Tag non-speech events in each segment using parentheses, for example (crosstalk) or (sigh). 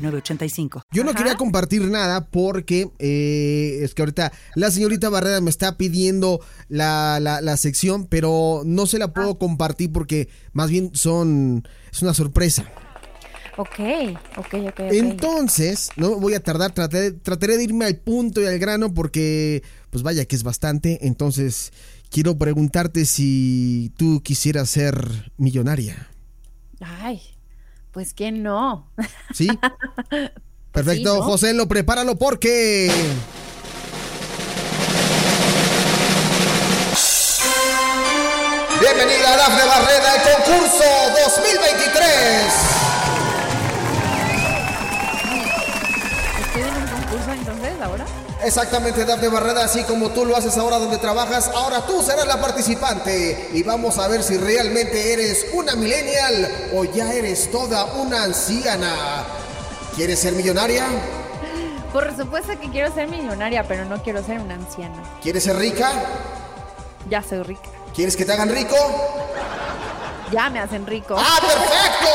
yo no quería compartir nada porque eh, es que ahorita la señorita Barrera me está pidiendo la, la, sección, pero no se la puedo ah. compartir porque más bien son es una sorpresa. Ok, ok, ok. Entonces, no voy a tardar, trataré, trataré de irme al punto y al grano porque, pues vaya que es bastante. Entonces, quiero preguntarte si tú quisieras ser millonaria. Ay, pues quién no. Sí. (laughs) Perfecto, José, lo prepáralo porque. Bienvenida a Dafne Barreda al concurso Exactamente, Dafne Barreda, así como tú lo haces ahora donde trabajas, ahora tú serás la participante y vamos a ver si realmente eres una millennial o ya eres toda una anciana. ¿Quieres ser millonaria? Por supuesto que quiero ser millonaria, pero no quiero ser una anciana. ¿Quieres ser rica? Ya soy rica. ¿Quieres que te hagan rico? Ya me hacen rico. ¡Ah, perfecto!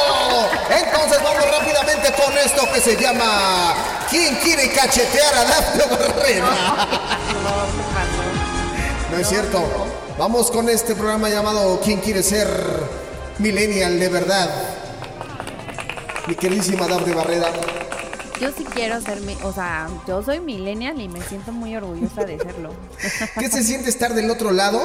Entonces vamos rápidamente con esto que se llama ¿Quién quiere cachetear a Dafne Barrera? No, es cierto. Vamos con este programa llamado ¿Quién quiere ser millennial de verdad? Mi queridísima Dafne Barrera. Yo sí quiero ser, o sea, yo soy millennial y me siento muy orgullosa de serlo. ¿Qué se siente estar del otro lado?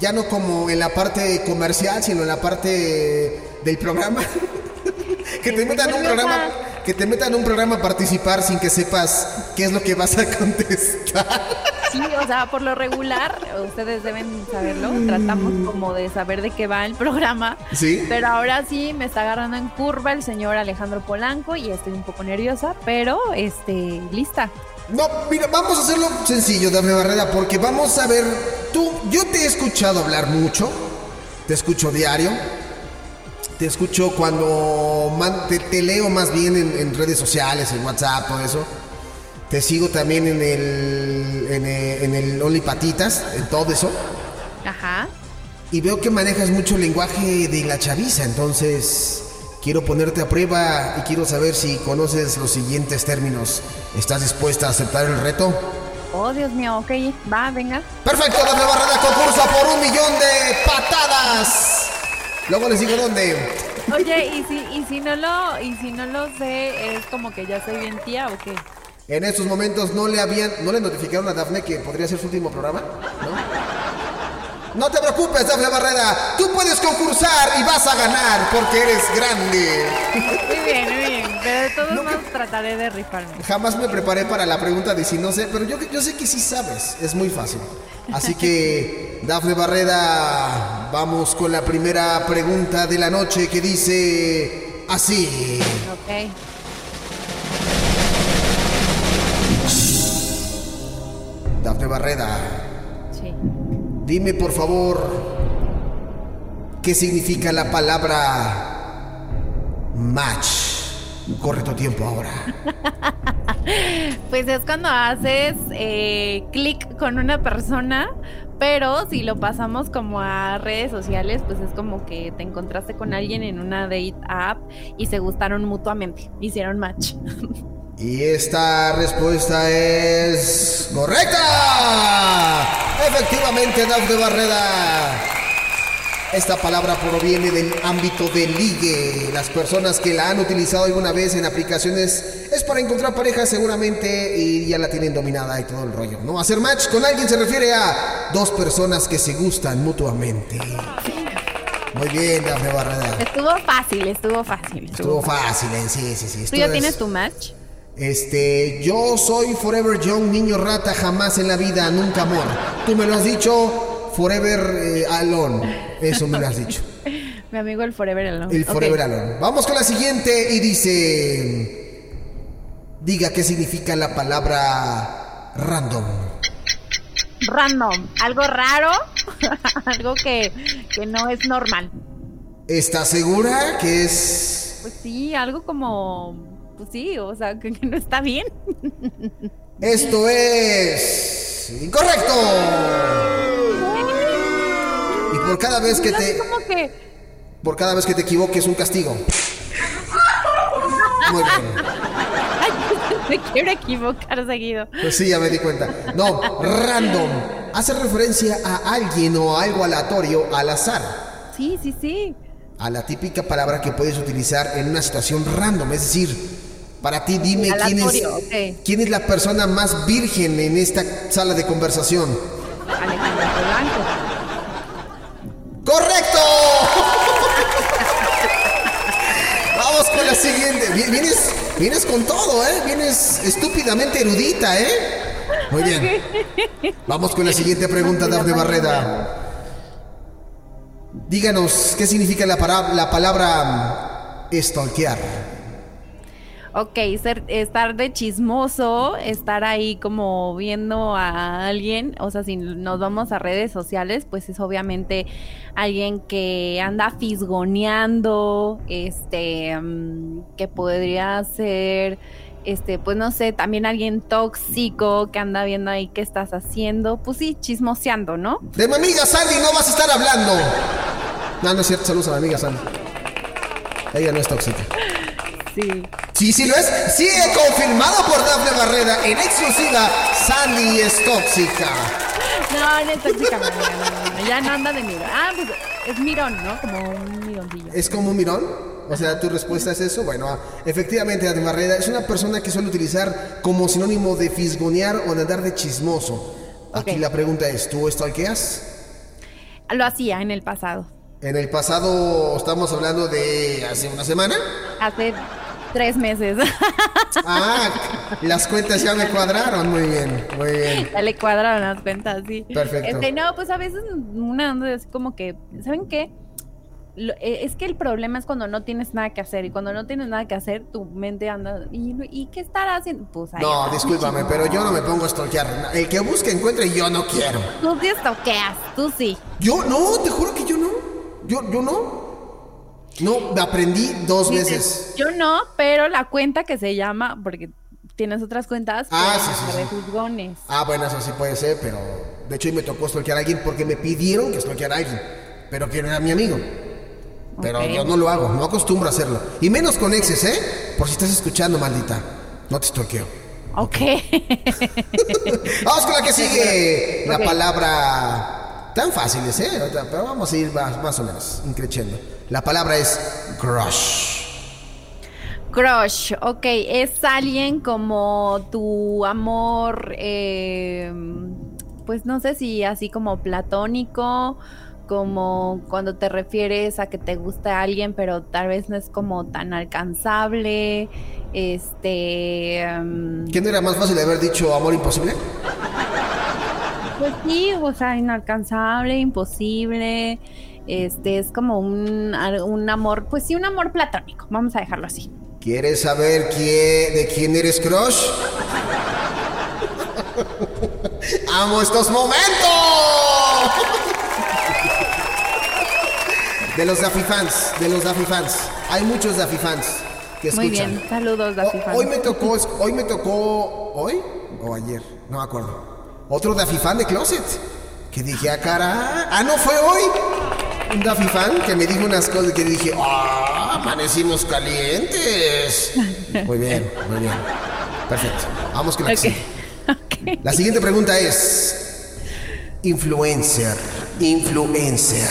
Ya no como en la parte comercial, sino en la parte del programa. (laughs) que te metan un programa, que te metan un programa a participar sin que sepas qué es lo que vas a contestar. (laughs) Sí, o sea, por lo regular, ustedes deben saberlo, tratamos como de saber de qué va el programa. Sí. Pero ahora sí me está agarrando en curva el señor Alejandro Polanco y estoy un poco nerviosa, pero este, lista. No, mira, vamos a hacerlo sencillo, Dame Barrera, porque vamos a ver, tú, yo te he escuchado hablar mucho, te escucho diario, te escucho cuando te, leo más bien en, redes sociales, en WhatsApp, todo eso. Te sigo también en el, en el, en el Only Patitas, en todo eso. Ajá. Y veo que manejas mucho el lenguaje de la chaviza, entonces Quiero ponerte a prueba y quiero saber si conoces los siguientes términos. ¿Estás dispuesta a aceptar el reto? Oh, Dios mío, ok, va, venga. Perfecto, la Barrera concurso por un millón de patadas. Luego les digo dónde. Oye, ¿y si, y si no lo, y si no lo sé, es como que ya soy bien tía o qué? En estos momentos no le habían, no le notificaron a Dafne que podría ser su último programa, ¿no? No te preocupes, Dafne Barrera. Tú puedes concursar y vas a ganar porque eres grande. Muy bien, muy bien. Pero de todos modos trataré de rifarme. Jamás me preparé para la pregunta de si no sé, pero yo, yo sé que sí sabes. Es muy fácil. Así que, (laughs) Dafne Barrera, vamos con la primera pregunta de la noche que dice así. Ok. Dafne Barrera. Dime por favor, ¿qué significa la palabra match? Corre tu tiempo ahora. (laughs) pues es cuando haces eh, clic con una persona, pero si lo pasamos como a redes sociales, pues es como que te encontraste con alguien en una date app y se gustaron mutuamente, hicieron match. (laughs) Y esta respuesta es correcta. Efectivamente, de Barreda. Esta palabra proviene del ámbito del ligue. Las personas que la han utilizado alguna vez en aplicaciones es para encontrar pareja seguramente y ya la tienen dominada y todo el rollo. ¿No? Hacer match con alguien se refiere a dos personas que se gustan mutuamente. Muy bien, Dafne Barreda. Estuvo fácil, estuvo fácil. Estuvo, fácil, eh, sí, sí, sí. ¿Tú ya tienes tu match? Este, yo soy Forever Young, niño rata, jamás en la vida, nunca amor. Tú me lo has dicho, Forever eh, Alone. Eso me lo has dicho. (laughs) Mi amigo el Forever Alone. El Forever Alone. Vamos con la siguiente y dice... diga qué significa la palabra random. Random, algo raro, (laughs) algo que, que no es normal. ¿Estás segura que es...? Pues sí, algo como... Pues sí, o sea, que, que no está bien. Esto es... Incorrecto. Y por cada vez que No te... cómo que... Por cada vez que te equivoques, un castigo. Muy bien. (laughs) Me quiero equivocar seguido. Pues sí, ya me di cuenta. No, random. Hace referencia a alguien o a algo aleatorio al azar. Sí, sí, sí. A la típica palabra que puedes utilizar en una situación random. Es decir, para ti dime quién es, quién es la persona más virgen en esta sala de conversación. Alejandro Blanco. ¡Correcto! (laughs) Vamos con la siguiente. Vi- Vienes, vienes con todo, ¿eh? Vienes estúpidamente erudita, ¿eh? Muy bien. Vamos con la siguiente pregunta, Dafne Barreda. Díganos, ¿qué significa la, para- la palabra mm, stalkear? Ok, ser- estar de chismoso, estar ahí como viendo a alguien, o sea, si nos vamos a redes sociales, pues es obviamente alguien que anda fisgoneando, este, mm, que podría ser, este, pues no sé, también alguien tóxico que anda viendo ahí qué estás haciendo, pues sí, chismoseando, ¿no? De mi amiga Sandy no vas a estar hablando. No, no es cierto, saludos a mi amiga Sandy. Ella no es tóxica. Sí. Sí, sí lo es. Sí, he confirmado por Dafne Barrera en exclusiva. Sandy es tóxica. No, no es tóxica, no, no, no, no, ya no anda de mirón. Ah, pues es mirón, ¿no? Como un mironcillo. ¿Es como un mirón? O sea, ¿tu respuesta es eso? Bueno, efectivamente, Dafne Barrera es una persona que suele utilizar como sinónimo de fisgonear o de andar de chismoso. Aquí la pregunta es, ¿tú stalkeas? Lo hacía en el pasado. En el pasado, estamos hablando de hace una semana. Hace tres meses. Ah, las cuentas ya me cuadraron. Muy bien, muy bien. ya le cuadraron las cuentas, sí. Perfecto. Este, no, pues a veces una onda es como que, ¿saben qué? Eh, es que el problema es cuando no tienes nada que hacer y cuando no tienes nada que hacer tu mente anda y, y qué estará haciendo pues ahí No, discúlpame, pero yo no me pongo a stalkear. El que busque encuentre y yo no quiero. tú sí toqueas tú sí Yo no, te juro que yo no. Yo, yo no. No, aprendí dos Dices, veces. yo no pero la cuenta que se llama porque tienes otras cuentas Ah, que sí, sí, de juzgones. Ah, bueno, eso sí puede ser, pero de hecho hoy me tocó stalkear a alguien porque me pidieron que stalkeara a alguien, pero que no era mi amigo. Pero Ok. yo no lo hago, no acostumbro a hacerlo. Y menos con exes, ¿eh? Por si estás escuchando, maldita. No te stalkeo. Ok. (laughs) Vamos con la que sigue. (laughs) La palabra. Tan fáciles, ¿eh? Pero vamos a ir más, más o menos, increciendo. La palabra es crush. Crush, ok, es alguien como tu amor, eh, pues no sé si así como platónico, como cuando te refieres a que te gusta alguien, pero tal vez no es como tan alcanzable, este, ¿Quién era más fácil de haber dicho amor imposible? Pues sí, o sea, inalcanzable, imposible, este, es como un, un amor, pues sí, un amor platónico, vamos a dejarlo así. ¿Quieres saber quién, de quién eres crush? ¡Amo estos momentos! De los Daffy fans, de los Daffy fans. Hay muchos Daffy fans que escuchan. Muy bien, saludos, Daffy O- Fan. hoy me tocó, hoy me tocó, ¿hoy o ayer? No me acuerdo. Otro Daffy fan de Closet. Que dije, ah, cara, ah, no fue hoy. Un Daffy fan que me dijo unas cosas que dije, ah, amanecimos calientes. Muy bien, muy bien. Perfecto. Vamos con la que Ok. sigue. (laughs) La siguiente pregunta es, influencer, influencer.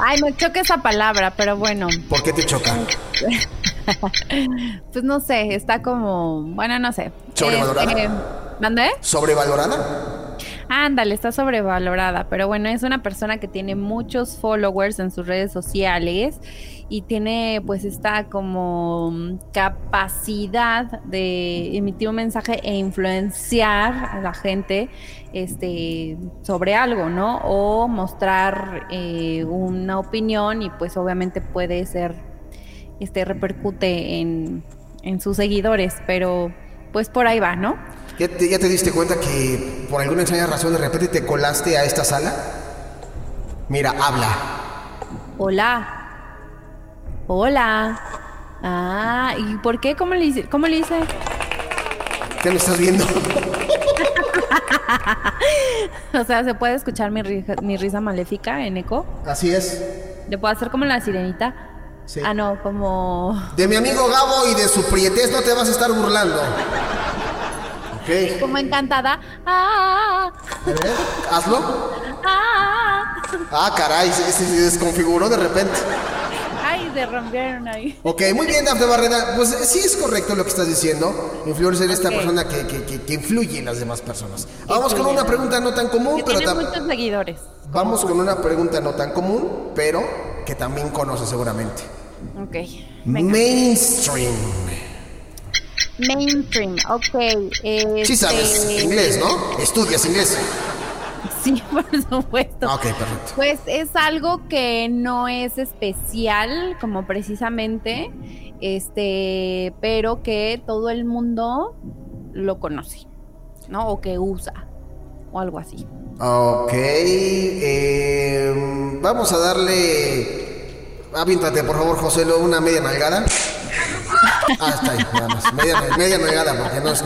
Ay, me choca esa palabra, pero bueno, ¿Por qué te choca? (laughs) pues no sé, está como, bueno, no sé. ¿Sobrevalorada? Este, ¿Mandé? ¿Sobrevalorada? Ándale, está sobrevalorada, pero bueno, es una persona que tiene muchos followers en sus redes sociales y tiene pues esta como mm, capacidad de emitir un mensaje e influenciar a la gente este sobre algo, ¿no? O mostrar eh, una opinión y pues obviamente puede ser este repercute en en sus seguidores, pero pues por ahí va, ¿no? ¿Ya te, ¿Ya te diste cuenta que por alguna extraña razón de repente te colaste a esta sala? Mira, habla. Hola. Hola. Ah, ¿y por qué? ¿Cómo le hice? ¿Cómo le hice? ¿Qué me estás viendo? (laughs) o sea, ¿se puede escuchar mi, mi risa maléfica en eco? Así es. ¿Le puedo hacer como la sirenita? Sí. Ah, no, como... De mi amigo Gabo y de su prietez no te vas a estar burlando. Como encantada. ¡Ah! A ver, hazlo. ¡Ah! Ah, caray, se, desconfiguró de repente. ¡Ay, se rompieron ahí! Ok, muy bien, Dafne Barrera. Pues eh, sí es correcto lo que estás diciendo. Influencer es esta Ok. persona que, que- que- que influye en las demás personas. Vamos con una pregunta no tan común, Que pero tiene muchos seguidores. vamos con una pregunta no tan común, pero que también conoces seguramente. Ok. Venga. Mainstream. Mainstream, ok. Sí sabes este- inglés, ¿no? Estudias inglés. Sí, (laughs) por supuesto. Ah, Ok, perfecto. Pues es algo que no es especial, como precisamente, este, pero que todo el mundo lo conoce, ¿no? O que usa, o algo así. Ok, eh, vamos a darle... Aviéntate, por favor, José, lo- una media nalgada. Ah, está ahí, nada más. Media, media porque no es...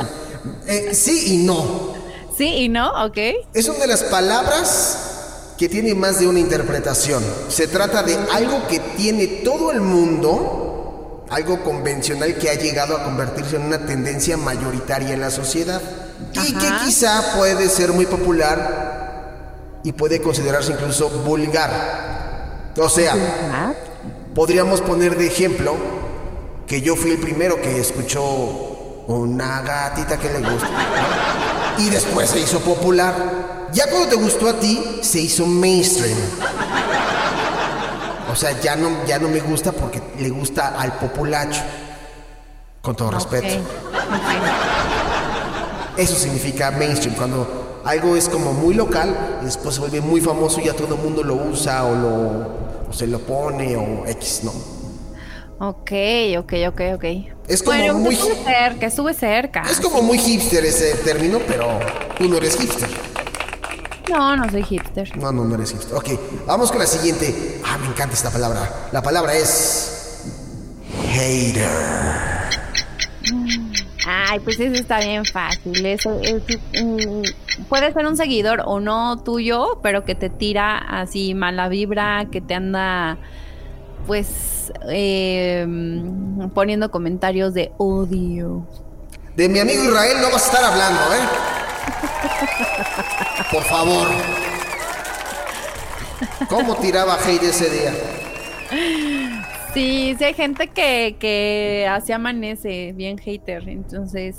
Eh, sí y no. Sí y no, ok. Es una de las palabras que tiene más de una interpretación. Se trata de algo que tiene todo el mundo, algo convencional que ha llegado a convertirse en una tendencia mayoritaria en la sociedad y que quizá puede ser muy popular y puede considerarse incluso vulgar. O sea, Ah, podríamos poner de ejemplo que yo fui el primero que escuchó una gatita que le gusta. ¿no? Y después se hizo popular. Ya cuando te gustó a ti, se hizo mainstream. O sea, ya no, ya no me gusta porque le gusta al populacho. Con todo respeto. Eso significa mainstream, cuando algo es como muy local y después se vuelve muy famoso y ya todo el mundo lo usa o, lo, o se lo pone o X, ¿no? Ok, ok, ok, ok. Es como bueno, muy- estuve cerca, estuve cerca. Es como muy hipster ese término, pero tú no eres hipster. No, no soy hipster. No, no, no eres hipster. Ok, vamos con la siguiente. Ah, me encanta esta palabra. La palabra es... Hater. Ay, pues eso está bien fácil. Eso es, mm, puede ser un seguidor o no tuyo, pero que te tira así mala vibra, que te anda, pues, eh, poniendo comentarios de odio. De mi amigo Israel no vas a estar hablando, ¿eh? Por favor. ¿Cómo tiraba hate ese día? Sí, sí hay gente que, que así amanece, bien hater. Entonces,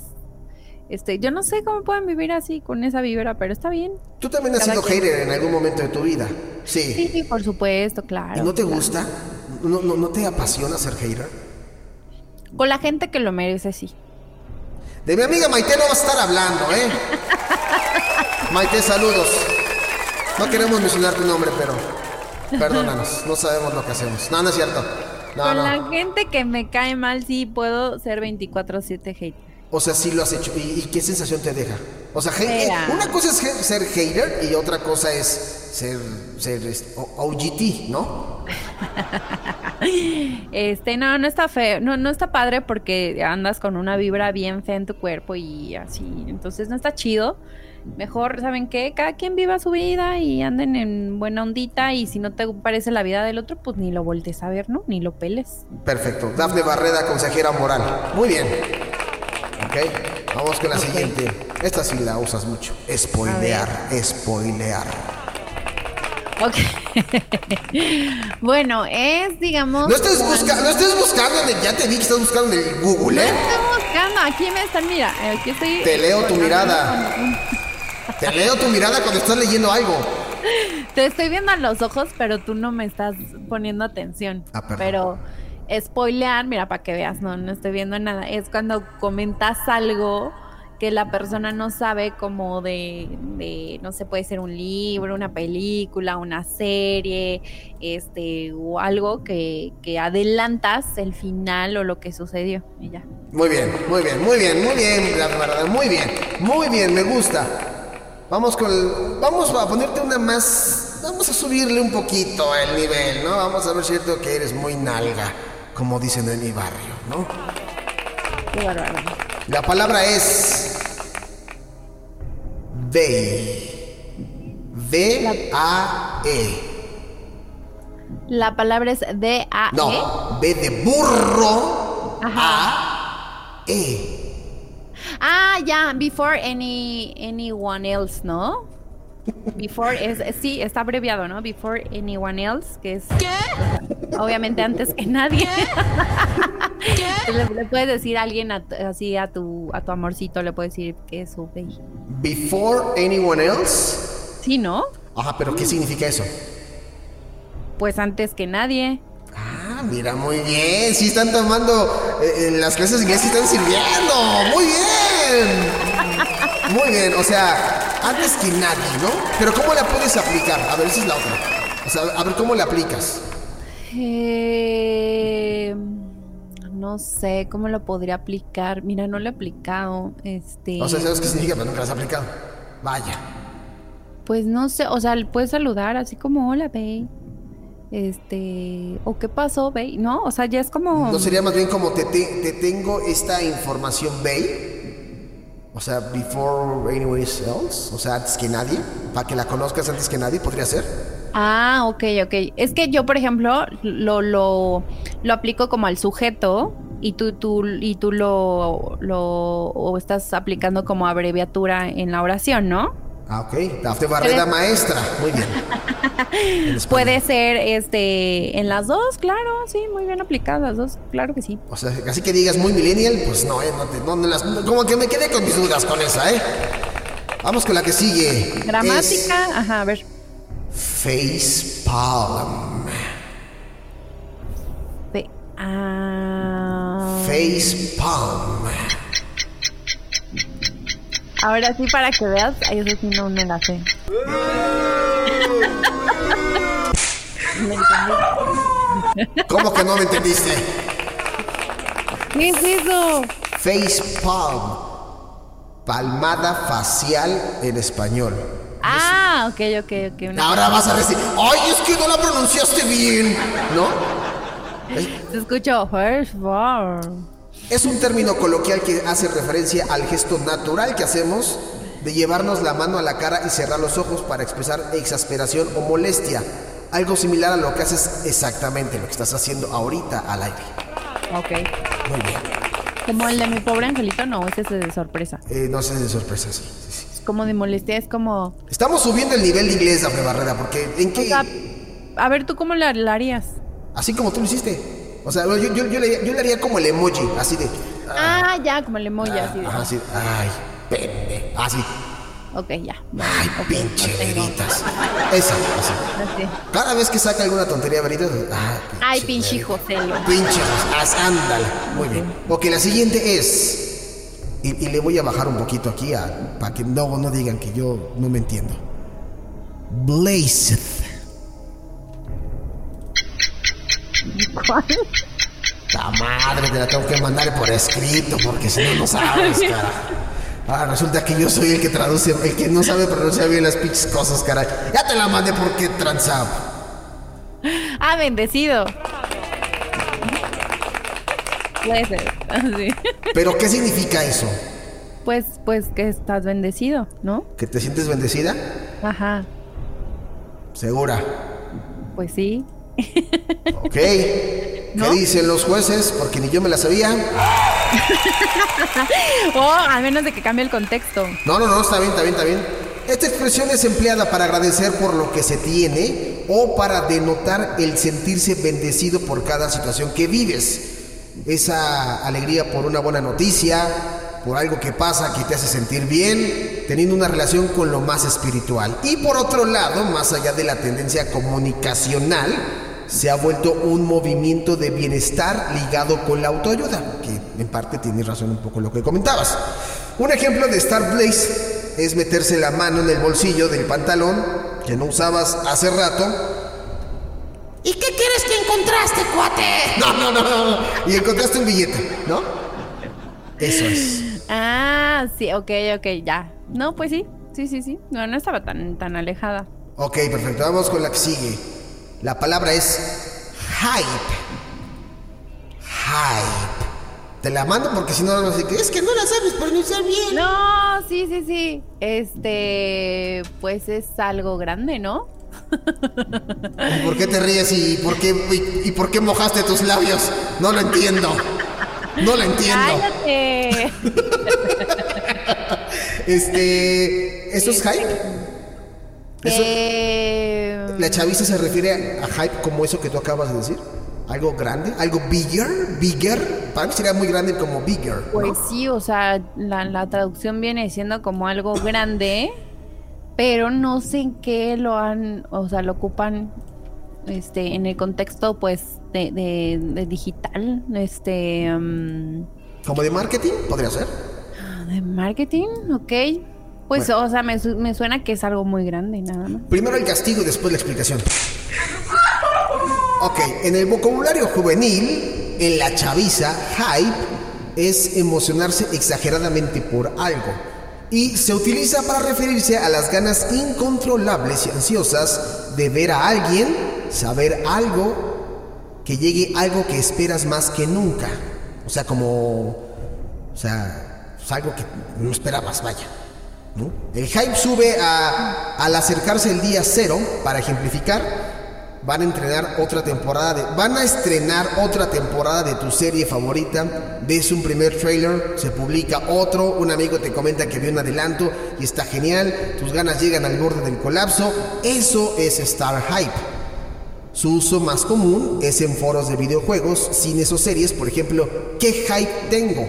este, yo no sé cómo pueden vivir así con esa vibra, pero está bien. Tú también has Cada sido quien. hater en algún momento de tu vida. Sí, Sí. sí, por supuesto, claro. ¿Y no te claro. gusta? ¿No, no, no te apasiona ser hater? Con la gente que lo merece, sí. De mi amiga Maite no vas a estar hablando, ¿eh? Maite, saludos. No queremos mencionar tu nombre, pero perdónanos, no sabemos lo que hacemos. No, no es cierto. No, Con no. la gente que me cae mal, sí puedo ser 24-7 hater. O sea, sí lo has hecho. ¿Y, y qué sensación te deja? O sea, hate- Mira. una cosa es ser hater y otra cosa es ser, ser OGT, ¿no? (laughs) Este, no, no está feo, no, no está padre porque andas con una vibra bien fea en tu cuerpo y así, entonces no está chido. Mejor, ¿saben qué? Cada quien viva su vida y anden en buena ondita y si no te parece la vida del otro, pues ni lo voltees a ver, ¿no? Ni lo peles. Perfecto. Dafne Barreda, consejera moral. Muy bien. Ok. Vamos con la siguiente. Esta sí la usas mucho. Spoilear, spoilear. Ok. (laughs) bueno, es, digamos... No estés, busca- no estés buscando en el, ya te vi que estás buscando en el Google, No ¿eh? estoy buscando, aquí me están, mira, aquí estoy... Te leo tu mirada. Te leo tu mirada cuando estás leyendo algo. Te estoy viendo a los ojos, pero tú no me estás poniendo atención. Ah, perdón. Pero spoilear, mira, para que veas, no, no estoy viendo nada. Es cuando comentas algo que la persona no sabe como de, de, no sé, puede ser un libro, una película, una serie, este, o algo que, que adelantas el final o lo que sucedió ya. Muy bien, muy bien, muy bien, muy bien, la verdad, muy bien, muy bien, me gusta. Vamos con, vamos a ponerte una más, vamos a subirle un poquito el nivel, ¿no? Vamos a ver cierto que eres muy nalga, como dicen en mi barrio, ¿no? Qué bárbaro. La palabra es ve. V-A-E. La palabra es D-A-E. No, B de burro. Ajá. A-E. Ah, ya, before any anyone else, ¿no? Before es, sí, está abreviado, ¿no? Before anyone else, que es ¿Qué? Obviamente antes que nadie. ¿Qué? Le, le, puedes decir a alguien a, así a tu a tu amorcito, le puedes decir que es su baby. Before anyone else. Sí, ¿no? Ajá, pero ¿qué significa eso? Pues antes que nadie. Ah, mira, muy bien. Sí están tomando eh, en las clases de inglés, sí están sirviendo. Muy bien. Muy bien, o sea, antes que nadie, ¿no? Pero ¿cómo la puedes aplicar? A ver, esa es la otra. O sea, a ver, ¿cómo la aplicas? Eh, no sé, ¿cómo lo podría aplicar? Mira, no lo he aplicado. Este. O sea, ¿sabes qué significa? Pero nunca lo has aplicado. Vaya. Pues no sé, o sea, puedes saludar así como, hola, babe este, o qué pasó, Bey, ¿no? O sea, ya es como... ¿No sería más bien como te, te, te tengo esta información, Bey? O sea, before anyone else, o sea, antes que nadie, para que la conozcas antes que nadie, ¿podría ser? Ah, ok, ok. Es que yo, por ejemplo, lo, lo, lo aplico como al sujeto y tú, tú, y tú lo, lo estás aplicando como abreviatura en la oración, ¿no? Ah, ok. Dafne Barrera, maestra. Muy bien. (laughs) Puede ser este en las dos, claro, sí, muy bien aplicadas las dos, claro que sí. O sea, así que digas muy millennial, pues no, eh, no, te, no, no las, como que me quedé con mis dudas con esa, ¿eh? Vamos con la que sigue. Gramática, es ajá, a ver. Face palm. Fe, ah... Face palm. Ahora sí, para que veas, eso sí no me la sé. (laughs) ¿Cómo que no me entendiste? ¿Qué es eso? Face palm. Palmada facial en español. Ah, ok, ok, ok. Ahora vas a decir, ay, es que no la pronunciaste bien, ¿no? Se escuchó first palm. Es un término coloquial que hace referencia al gesto natural que hacemos de llevarnos la mano a la cara y cerrar los ojos para expresar exasperación o molestia. Algo similar a lo que haces exactamente, lo que estás haciendo ahorita al aire. Ok. Muy bien. Como el de mi pobre angelito, no, ese es de sorpresa. Eh, no, ese es de sorpresa, sí. sí, sí. Como de molestia, es como... Estamos subiendo el nivel de inglés, Dafne Barrera, porque ¿en qué...? O sea, a ver, ¿tú cómo lo harías? Así como tú lo hiciste. O sea, yo, yo, yo, le, yo, le, haría como el emoji, así de. Ah, ya, como el emoji, ah, así de. Así, ay, pende. Así. Ok, ya. Ay, okay, pinche no veritas. Esa, así. así. Cada vez que saca alguna tontería veritas. Ah, ay, pinche José. Pinche. Ándale. Muy bien. Ok, la siguiente es. Y, y, le voy a bajar un poquito aquí a, para que no, no digan que yo no me entiendo. Blazeth. ¿Cuál? La madre te la tengo que mandar por escrito porque si no, no sabes, cara. Ah, resulta que yo soy el que traduce, el que no sabe pronunciar bien las pinches cosas, caray. Ya te la mandé porque transaba. Ah, bendecido. (laughs) Así. ¿Pero qué significa eso? Pues, pues que estás bendecido, ¿no? ¿Que te sientes bendecida? Ajá. ¿Segura? Pues sí. Ok. (laughs) ¿No? ¿Qué dicen los jueces? Porque ni yo me la sabía. (laughs) oh, a menos de que cambie el contexto. No, no, no, está bien, está bien, está bien. Esta expresión es empleada para agradecer por lo que se tiene o para denotar el sentirse bendecido por cada situación que vives. Esa alegría por una buena noticia, por algo que pasa que te hace sentir bien, teniendo una relación con lo más espiritual. Y por otro lado, más allá de la tendencia comunicacional, se ha vuelto un movimiento de bienestar ligado con la autoayuda, que en parte tiene razón un poco lo que comentabas. Un ejemplo de Star Blaze es meterse la mano en el bolsillo del pantalón que no usabas hace rato. ¿Y qué quieres que encontraste, cuate? No, no, no, no. Y encontraste un billete, ¿no? Eso es. Ah, sí, ok, ok, ya. No, pues sí, sí, sí, sí. No, no estaba tan, tan alejada. Ok, perfecto. Vamos con la que sigue. La palabra es hype. Hype. Te la mando porque si no, no sé qué. Es que no la sabes pronunciar bien. No, sí, sí, sí. Este, pues es algo grande, ¿no? ¿Y por qué te ríes y por qué, y, y por qué mojaste tus labios? No lo entiendo. No lo entiendo. ¡Cállate! Este. ¿Eso es hype? Eso, Eh, ¿La chaviza se refiere a hype como eso que tú acabas de decir? ¿Algo grande? ¿Algo bigger? ¿Bigger? Para mí sería muy grande como bigger. ¿no? Pues sí, o sea, la, la traducción viene siendo como algo grande, pero no sé en qué lo han, o sea, lo ocupan este, en el contexto, pues, de, de- de digital, este, mm, ¿Como de marketing? Podría ser. de marketing, ok. Pues, Bueno. o sea, me, me suena que es algo muy grande, nada más. Primero el castigo y después la explicación. Ok, en el vocabulario juvenil, en la chaviza, hype es emocionarse exageradamente por algo. Y se utiliza para referirse a las ganas incontrolables y ansiosas de ver a alguien, saber algo, que llegue algo que esperas más que nunca. O sea, como. O sea, es algo que no esperabas, vaya. El hype sube a- al acercarse el día cero, para ejemplificar, van a entrenar otra temporada de, van a estrenar otra temporada de tu serie favorita, ves un primer trailer, se publica otro, un amigo te comenta que vio un adelanto y está genial, tus ganas llegan al borde del colapso, eso es Star Hype. Su uso más común es en foros de videojuegos, cines o series, por ejemplo, ¿qué hype tengo?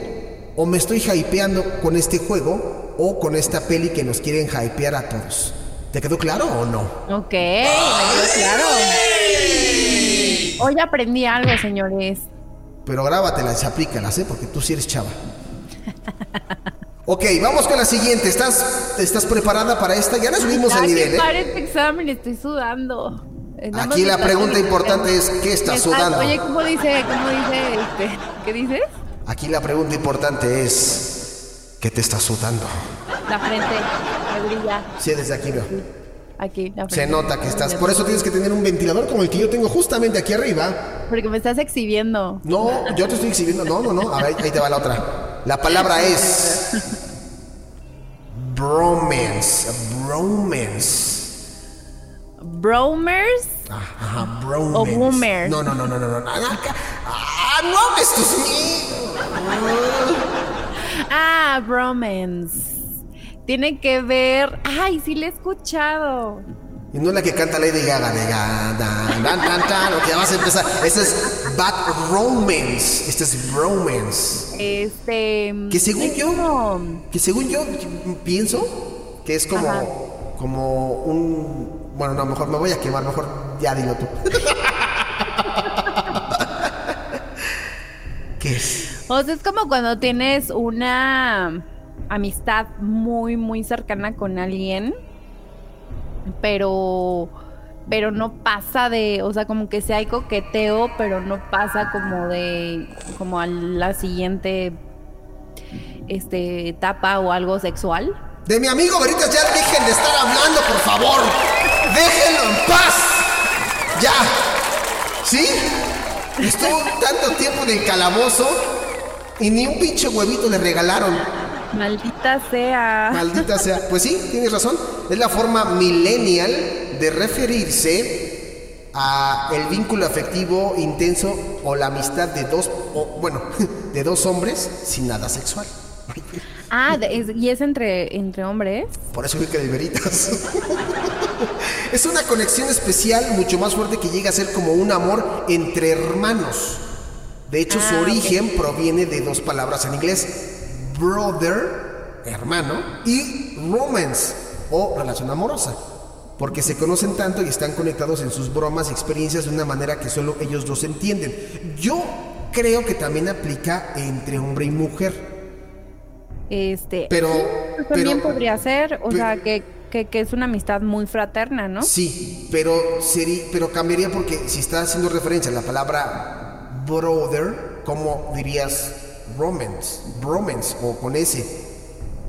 O me estoy hypeando con este juego o con esta peli que nos quieren hypear a todos. ¿Te quedó claro o no? Ok, me quedó claro. Hoy aprendí algo, señores. Pero grábatelas y aplícalas, ¿eh? Porque tú sí eres chava. Ok, vamos con la siguiente. ¿Estás, estás preparada para esta? Ya la subimos el nivel, ¿eh? pare este examen, estoy sudando. Eh, nada Aquí la pregunta importante es, ¿qué estás sudando? Oye, ¿cómo dice? ¿Cómo dice? Este? ¿Qué dices? Aquí la pregunta importante es, ¿qué te estás sudando? La frente me brilla. Sí, desde aquí veo. Aquí, la frente. Se nota que estás. Por eso tienes que tener un ventilador como el que yo tengo justamente aquí arriba. Porque me estás exhibiendo. No, yo te estoy exhibiendo. No, no, no. A ver, ahí te va la otra. La palabra es. Bromance. Bromance. Bromers. Ajá, bromance. O boomers. No, no, no, no, no, no. Ah, no hables tus míos. Ah, bromance. Tiene que ver. Ay, sí le he escuchado. Y no la que canta Lady Gaga de ga, dan, dan, dan, dan, lo que vas a empezar. Esta es Bad Romance. Esta es Bromance. Este. Que según es yo- como- Que según yo pienso que es como, Ajá. como un... Bueno, no, mejor me voy a quemar, mejor ya dilo tú. (laughs) ¿Qué es? O sea, es como cuando tienes una amistad muy, muy cercana con alguien, pero, pero no pasa de, o sea, como que sí hay coqueteo, pero no pasa como de, como a la siguiente, este, etapa o algo sexual. De mi amigo Veritas, ya dejen de estar hablando, por favor. Déjenlo en paz. Ya. ¿Sí? Estuvo tanto tiempo en el calabozo y ni un pinche huevito le regalaron. Maldita sea. Maldita sea. Pues sí, tienes razón. Es la forma millennial de referirse a el vínculo afectivo intenso o la amistad de dos, o, bueno, (laughs) de dos hombres sin nada sexual. Ah, es- y es entre, entre hombres. Por eso fui que de veritas. (laughs) es una conexión especial mucho más fuerte que llega a ser como un amor entre hermanos. De hecho, su Ah, origen proviene de dos palabras en inglés: brother, hermano, y romance, o relación amorosa. Porque se conocen tanto y están conectados en sus bromas y experiencias de una manera que solo ellos dos entienden. Yo creo que también aplica entre hombre y mujer. Este, Pero- sí, pues también pero- podría ser, o sea, que, que, que es una amistad muy fraterna, ¿no? Sí, pero sería, pero cambiaría porque si está haciendo referencia a la palabra brother, ¿cómo dirías romance? Bromance o con ese.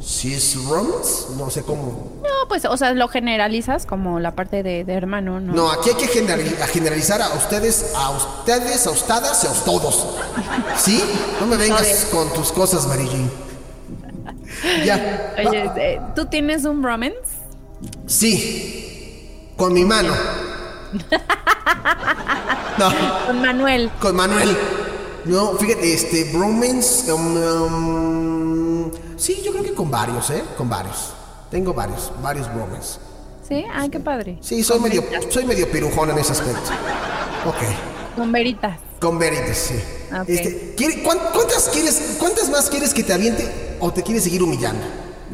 Si es romance, no sé cómo. No, pues, o sea, lo generalizas como la parte de, de hermano, ¿no? No, aquí hay que generali- a generalizar a ustedes, a ustedes, a ustedes y a todos. ¿Sí? No me vengas Todes. con tus cosas, Mary Jane. Ya. (laughs) Oye, eh, ¿tú tienes un romance? Sí. Con mi mano. (laughs) No. Con Manuel. Con Manuel. No, fíjate, este, bromance. um, um, sí, yo creo que con varios, ¿eh? Con varios. Tengo varios, varios bromance. ¿Sí? Ay, qué padre. Sí, soy Con medio, veritas. soy medio pirujón en ese aspecto. Ok, Con veritas. con veritas, sí. Ok. Este, ¿quiere- cuán- ¿cuántas, quieres, ¿Cuántas más quieres que te aviente o te quieres seguir humillando?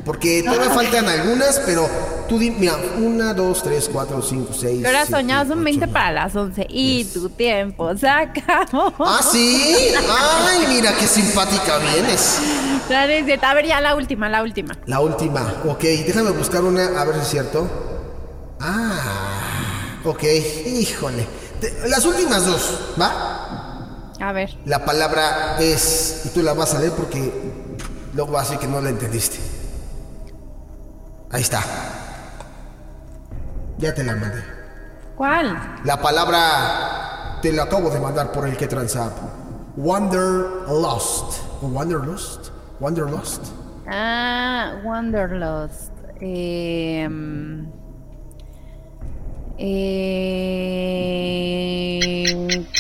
Porque todavía faltan algunas, pero tú di, mira, una, dos, tres, cuatro, cinco, seis. Pero soñado son 20 ocho, para las 11 y tu tiempo se acabó. Ah, sí. Ay, mira qué simpática vienes. A ver, ya la última, la última. La última, ok, déjame buscar una, a ver si es cierto. Ah, ok, híjole. Las últimas dos, ¿va? A ver. La palabra es, y tú la vas a leer porque luego vas a decir que no la entendiste. Ahí está. Ya te la mandé. ¿Cuál? La palabra te la acabo de mandar por el que transap. Wanderlust. ¿O Wanderlust? Wanderlust. Ah, Wanderlust. Eh, eh,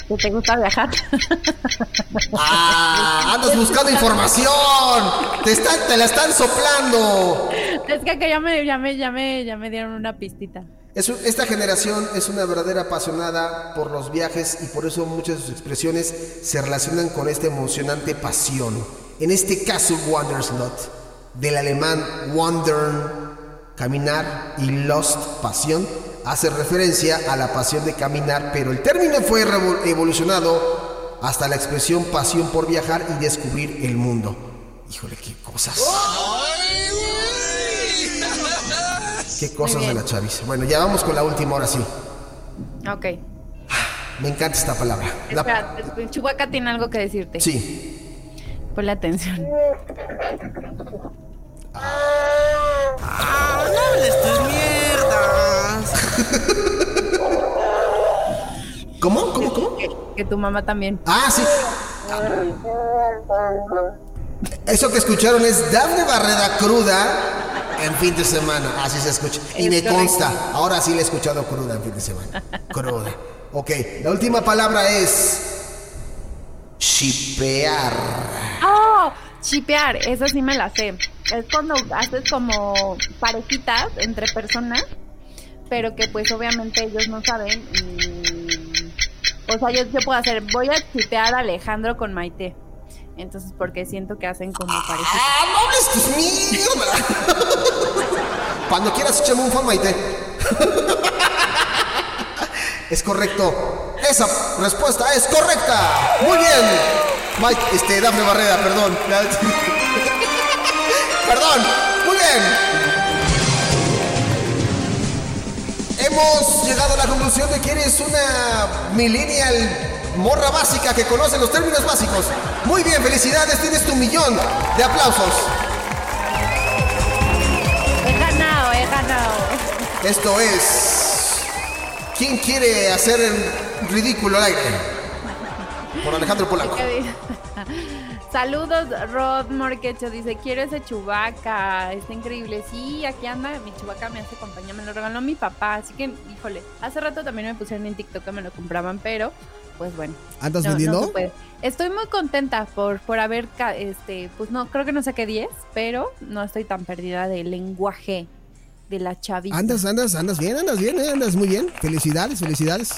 ¿qué te gusta viajar? (laughs) ¡Ah! ¡Andas buscando información! ¡Te, están, te la están soplando! Es que, que ya, me, ya, me, ya, me, ya me dieron una pistita. Es un- esta generación es una verdadera apasionada por los viajes y por eso muchas de sus expresiones se relacionan con esta emocionante pasión. En este caso, Wanderslot, del alemán Wandern, caminar, y Lost, pasión, hace referencia a la pasión de caminar, pero el término fue evolucionado hasta la expresión pasión por viajar y descubrir el mundo. Híjole, qué cosas. Qué cosas de la chaviza. Bueno, ya vamos con la última, ahora sí. Ok. Me encanta esta palabra. La- Espera, Chubaca tiene algo que decirte. Sí. Ponle atención. ¡Ah, no hables tus mierdas! ¿Cómo? ¿Cómo? ¿Cómo? Que, que tu mamá también. Ah, sí. Eso que escucharon es Dafne Barreda cruda en fin de semana. Así se escucha. Y me consta. Ahora sí le he escuchado cruda en fin de semana. (laughs) Cruda. Ok. La última palabra es. Shipear. ¡Oh! Chipear, esa sí me la sé. Es cuando haces como parejitas entre personas, pero que pues obviamente ellos no saben. Y, o sea, yo, yo puedo hacer, voy a chipear a Alejandro con Maite. Entonces, porque siento que hacen como parejitas. ¡Ah, no tus mierda! (laughs) Cuando quieras, échame un fan, Maite. (laughs) Es correcto. Esa respuesta es correcta. Muy bien. Mike, este, Dafne Barrera, perdón. (laughs) Perdón. Muy bien. Hemos llegado a la conclusión de que eres una millennial morra básica que conoce los términos básicos. Muy bien, felicidades, tienes tu millón de aplausos. He ganado, he ganado. Esto es. ¿Quién quiere hacer el ridículo al aire? Por Alejandro Polanco. (laughs) Saludos, Rod Morquecho. Dice: Quiero ese chubaca. Está increíble. Sí, aquí anda. Mi chubaca me hace compañía. Me lo regaló mi papá. Así que, híjole. Hace rato también me pusieron en TikTok que me lo compraban, pero pues bueno. ¿Andas no- no vendiendo? se puede. Estoy muy contenta por, por haber, este, pues no, creo que no saqué 10, pero no estoy tan perdida del lenguaje de la chaviza. Andas, andas, andas bien, andas bien, eh, andas muy bien. Felicidades, felicidades.